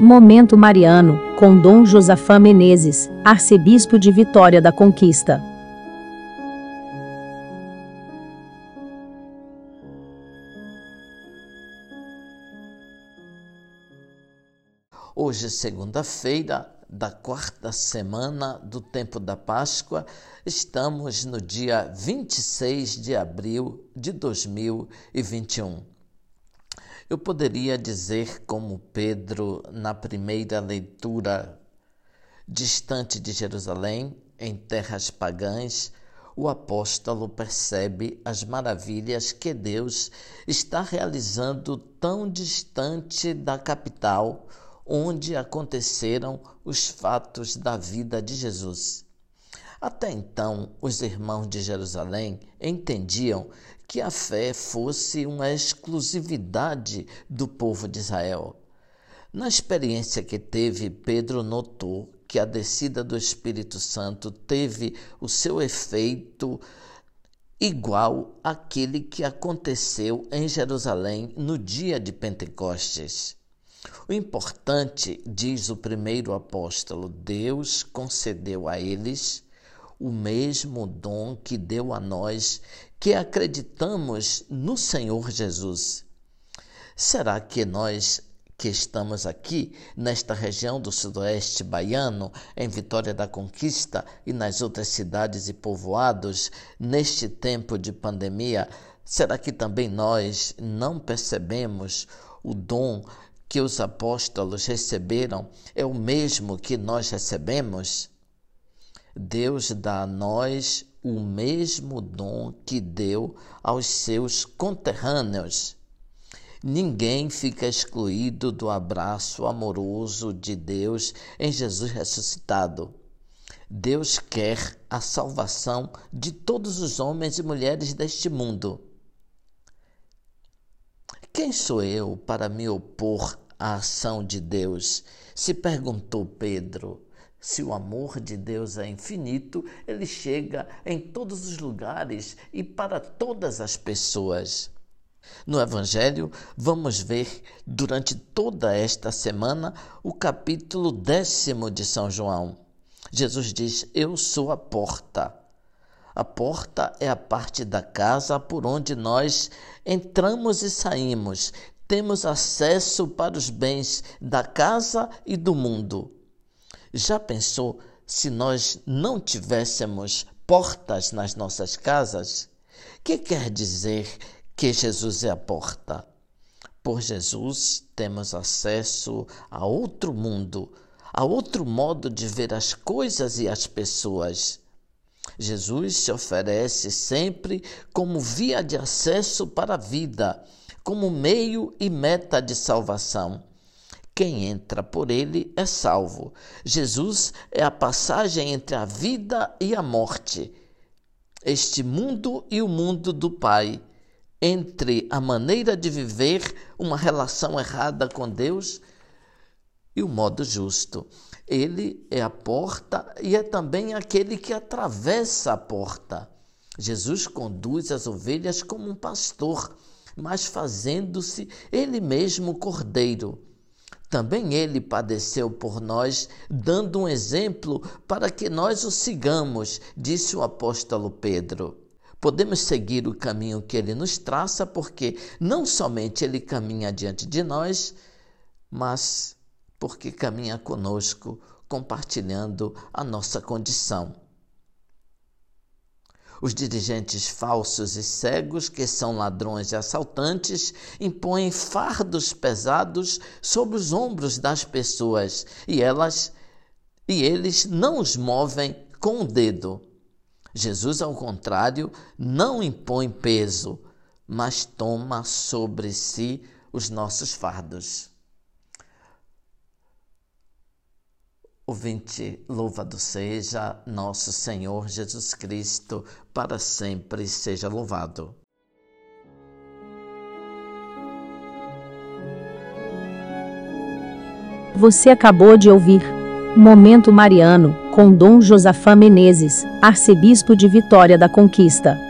Momento Mariano, com Dom Josafá Menezes, arcebispo de Vitória da Conquista. Hoje, segunda-feira da quarta semana do tempo da Páscoa, estamos no dia 26 de abril de 2021. Eu poderia dizer, como Pedro, na primeira leitura, distante de Jerusalém, em terras pagãs, o apóstolo percebe as maravilhas que Deus está realizando tão distante da capital, onde aconteceram os fatos da vida de Jesus. Até então, os irmãos de Jerusalém entendiam que a fé fosse uma exclusividade do povo de Israel. Na experiência que teve, Pedro notou que a descida do Espírito Santo teve o seu efeito igual àquele que aconteceu em Jerusalém no dia de Pentecostes. O importante, diz o primeiro apóstolo, Deus concedeu a eles o mesmo dom que deu a nós que acreditamos no Senhor Jesus. Será que nós que estamos aqui nesta região do sudoeste baiano, em Vitória da Conquista e nas outras cidades e povoados, neste tempo de pandemia, será que também nós não percebemos o dom que os apóstolos receberam é o mesmo que nós recebemos? Deus dá a nós o mesmo dom que deu aos seus conterrâneos. Ninguém fica excluído do abraço amoroso de Deus em Jesus ressuscitado. Deus quer a salvação de todos os homens e mulheres deste mundo. Quem sou eu para me opor à ação de Deus? se perguntou Pedro. Se o amor de Deus é infinito, ele chega em todos os lugares e para todas as pessoas. No Evangelho, vamos ver durante toda esta semana o capítulo décimo de São João. Jesus diz: Eu sou a porta. A porta é a parte da casa por onde nós entramos e saímos. Temos acesso para os bens da casa e do mundo. Já pensou se nós não tivéssemos portas nas nossas casas? Que quer dizer que Jesus é a porta? Por Jesus temos acesso a outro mundo, a outro modo de ver as coisas e as pessoas. Jesus se oferece sempre como via de acesso para a vida, como meio e meta de salvação. Quem entra por ele é salvo. Jesus é a passagem entre a vida e a morte, este mundo e o mundo do Pai, entre a maneira de viver uma relação errada com Deus e o modo justo. Ele é a porta e é também aquele que atravessa a porta. Jesus conduz as ovelhas como um pastor, mas fazendo-se ele mesmo cordeiro. Também ele padeceu por nós, dando um exemplo para que nós o sigamos, disse o apóstolo Pedro. Podemos seguir o caminho que ele nos traça, porque não somente ele caminha diante de nós, mas porque caminha conosco, compartilhando a nossa condição. Os dirigentes falsos e cegos, que são ladrões e assaltantes, impõem fardos pesados sobre os ombros das pessoas e elas e eles não os movem com o dedo. Jesus, ao contrário, não impõe peso, mas toma sobre si os nossos fardos. Ouvinte, louvado seja nosso Senhor Jesus Cristo, para sempre seja louvado. Você acabou de ouvir Momento Mariano, com Dom Josafá Menezes, arcebispo de Vitória da Conquista.